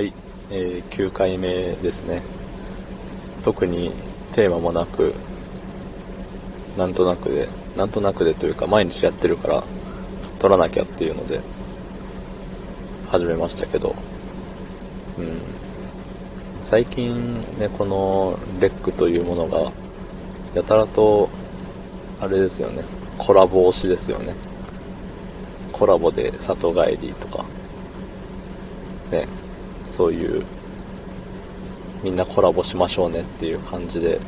はい、えー9回目ですね。特にテーマもなくなんとなくでなんとなくでというか毎日やってるから撮らなきゃっていうので始めましたけど。うん。最近ねこのレックというものがやたらとあれですよね。コラボ推しですよね。コラボで里帰りとか。ね。そういうみんなコラボしましょうねっていう感じで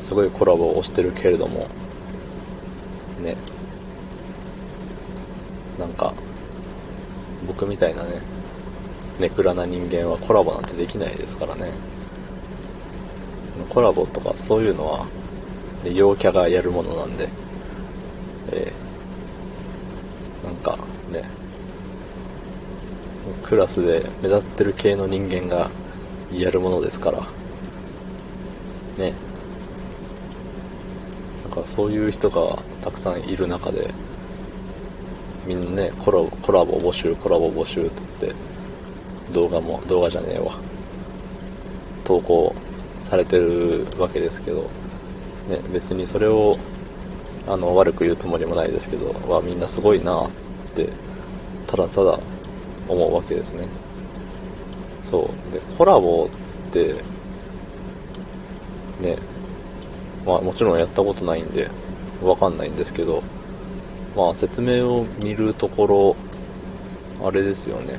すごいコラボをしてるけれどもね。なんか僕みたいなねネクラな人間はコラボなんてできないですからね。コラボとかそういうのは、ね、陽キャがやるものなんでえーなんかねクラスで目立ってる系の人間がやるものですから。ね。なんかそういう人がたくさんいる中でみんなねコラボコラボ募集コラボ募集っつって動画も動画じゃねえわ。投稿されてるわけですけど、ね、別にそれをあの悪く言うつもりもないですけどわみんなすごいなってただただ思うわけですね。そう。でコラボってねまあもちろんやったことないんでわかんないんですけどまあ説明を見るところあれですよね。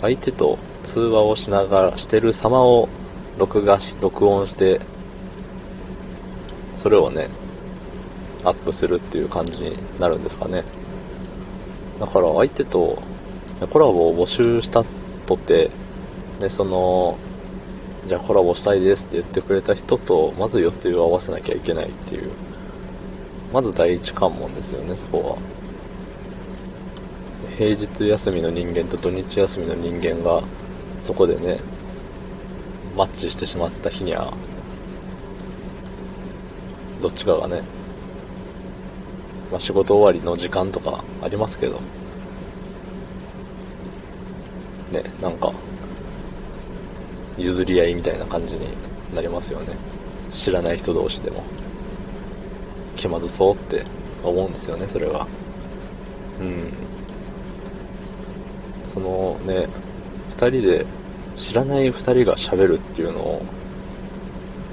相手と通話をしながらしてる様を録画し録音してそれをねアップするっていう感じになるんですかね。だから相手とコラボを募集したとてでそのじゃあコラボしたいですって言ってくれた人とまず予定を合わせなきゃいけないっていうまず第一関門ですよねそこは。平日休みの人間と土日休みの人間がそこでねマッチしてしまった日にはどっちかがね、まあ、仕事終わりの時間とかありますけどねなんか譲り合いみたいな感じになりますよね。知らない人同士でも。気まずそうって思うんですよねそれは。うん。そのね2人で知らない2人が喋るっていうのを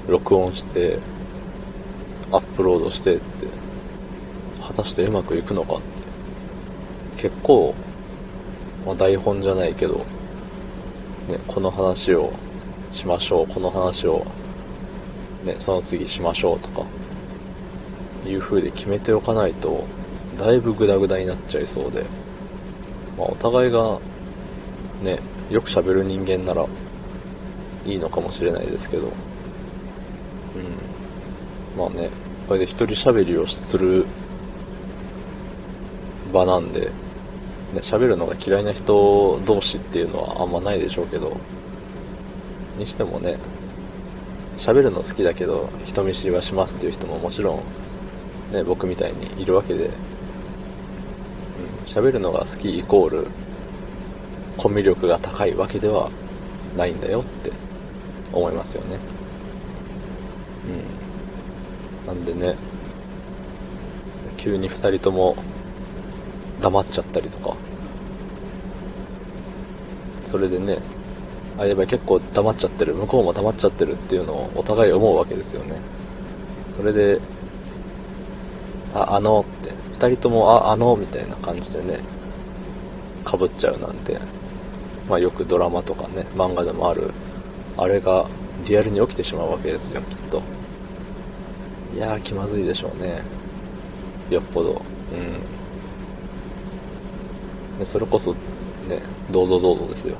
録音してアップロードしてって果たしてうまくいくのかって。結構、まあ、台本じゃないけど、ね、この話をしましょうこの話を、ね、その次しましょうとかいう風で決めておかないとだいぶグダグダになっちゃいそうで、まあ、お互いがねよく喋る人間ならいいのかもしれないですけどうん。まあねこれで一人喋りをする場なんで、喋るのが嫌いな人同士っていうのはあんまないでしょうけどにしてもね喋るの好きだけど人見知りはしますっていう人ももちろん、ね、僕みたいにいるわけで喋、うん、るのが好きイコールコミュ力が高いわけではないんだよって思いますよね。うん。なんでね急に2人とも黙っちゃったりとか。それでねあやばい結構黙っちゃってる。向こうも黙っちゃってるっていうのをお互い思うわけですよね。それでああのって2人ともああのみたいな感じでねかぶっちゃうなんてまあよくドラマとかね漫画でもあるあれがリアルに起きてしまうわけですよきっと。いやー気まずいでしょうね。よっぽど。うん。でそれこそねどうぞどうぞですよ。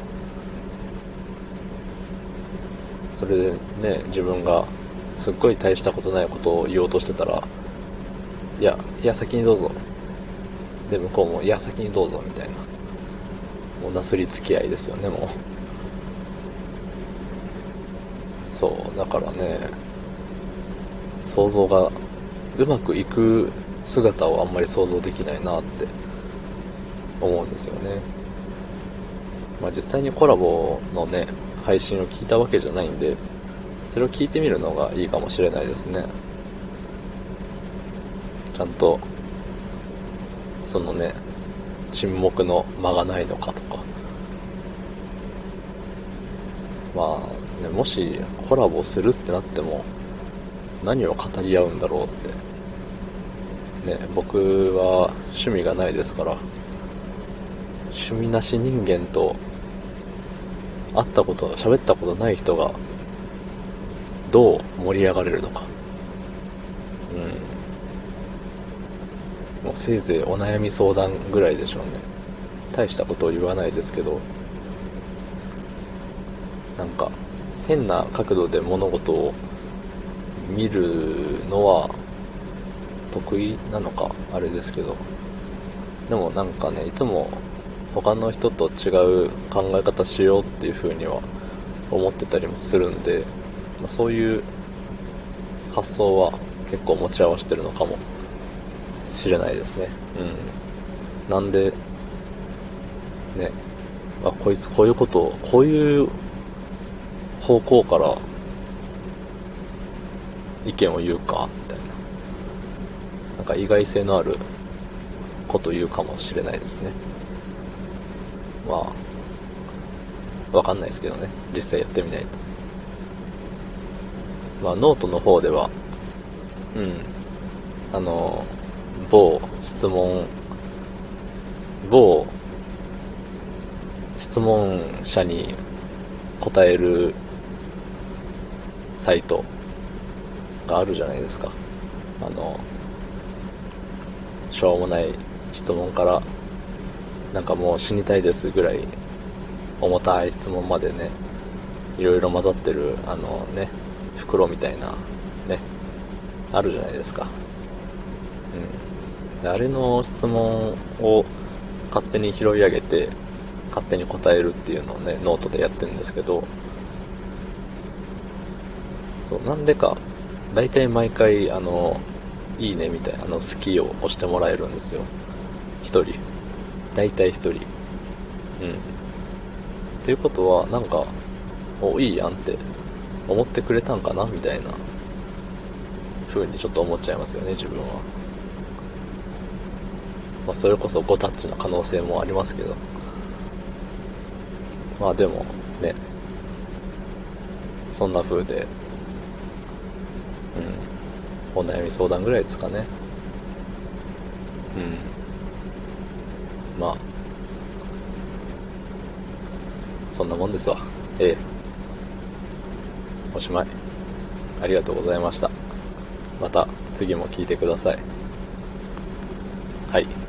それでね自分がすっごい大したことないことを言おうとしてたらいやいや先にどうぞ。で向こうもいや先にどうぞみたいな。もうなすり付き合いですよねもう。そうだからね想像がうまくいく姿をあんまり想像できないなって。思うんですよね。まあ、実際にコラボのね配信を聞いたわけじゃないんでそれを聞いてみるのがいいかもしれないですね。ちゃんとそのね沈黙の間がないのかとか。まあ、ね、もしコラボするってなっても何を語り合うんだろうって。ね僕は趣味がないですから。趣味なし人間と会ったこと喋ったことない人がどう盛り上がれるのか。うん。もうせいぜいお悩み相談ぐらいでしょうね。大したことを言わないですけど。なんか変な角度で物事を見るのは得意なのかあれですけど。でもなんかねいつも他の人と違う考え方しようっていう風には思ってたりもするんで、まあ、そういう発想は結構持ち合わせてるのかもしれないですね。うん。なんでねあこいつこういうことをこういう方向から意見を言うかみたいな。なんか意外性のあること言うかもしれないですね。まあわかんないですけどね。実際やってみないと。まあノートの方ではうん。あの某質問某質問者に答えるサイトがあるじゃないですか。あのしょうもない質問からなんかもう死にたいですぐらい重たい質問までねいろいろ混ざってるあのね袋みたいなねあるじゃないですか。うん。であれの質問を勝手に拾い上げて勝手に答えるっていうのをねノートでやってるんですけどそうなんでか大体毎回あのいいねみたいなあの好きを押してもらえるんですよ。1人。大体1人。うん。っていうことはなんかおいいやんって思ってくれたんかな？みたいな。風にちょっと思っちゃいますよね自分は。まあそれこそ5タッチの可能性もありますけど。まあでもね。そんな風でうん。お悩み相談ぐらいですかね。うん。まあそんなもんですわ。ええ。おしまい。ありがとうございました。また次も聞いてください。はい。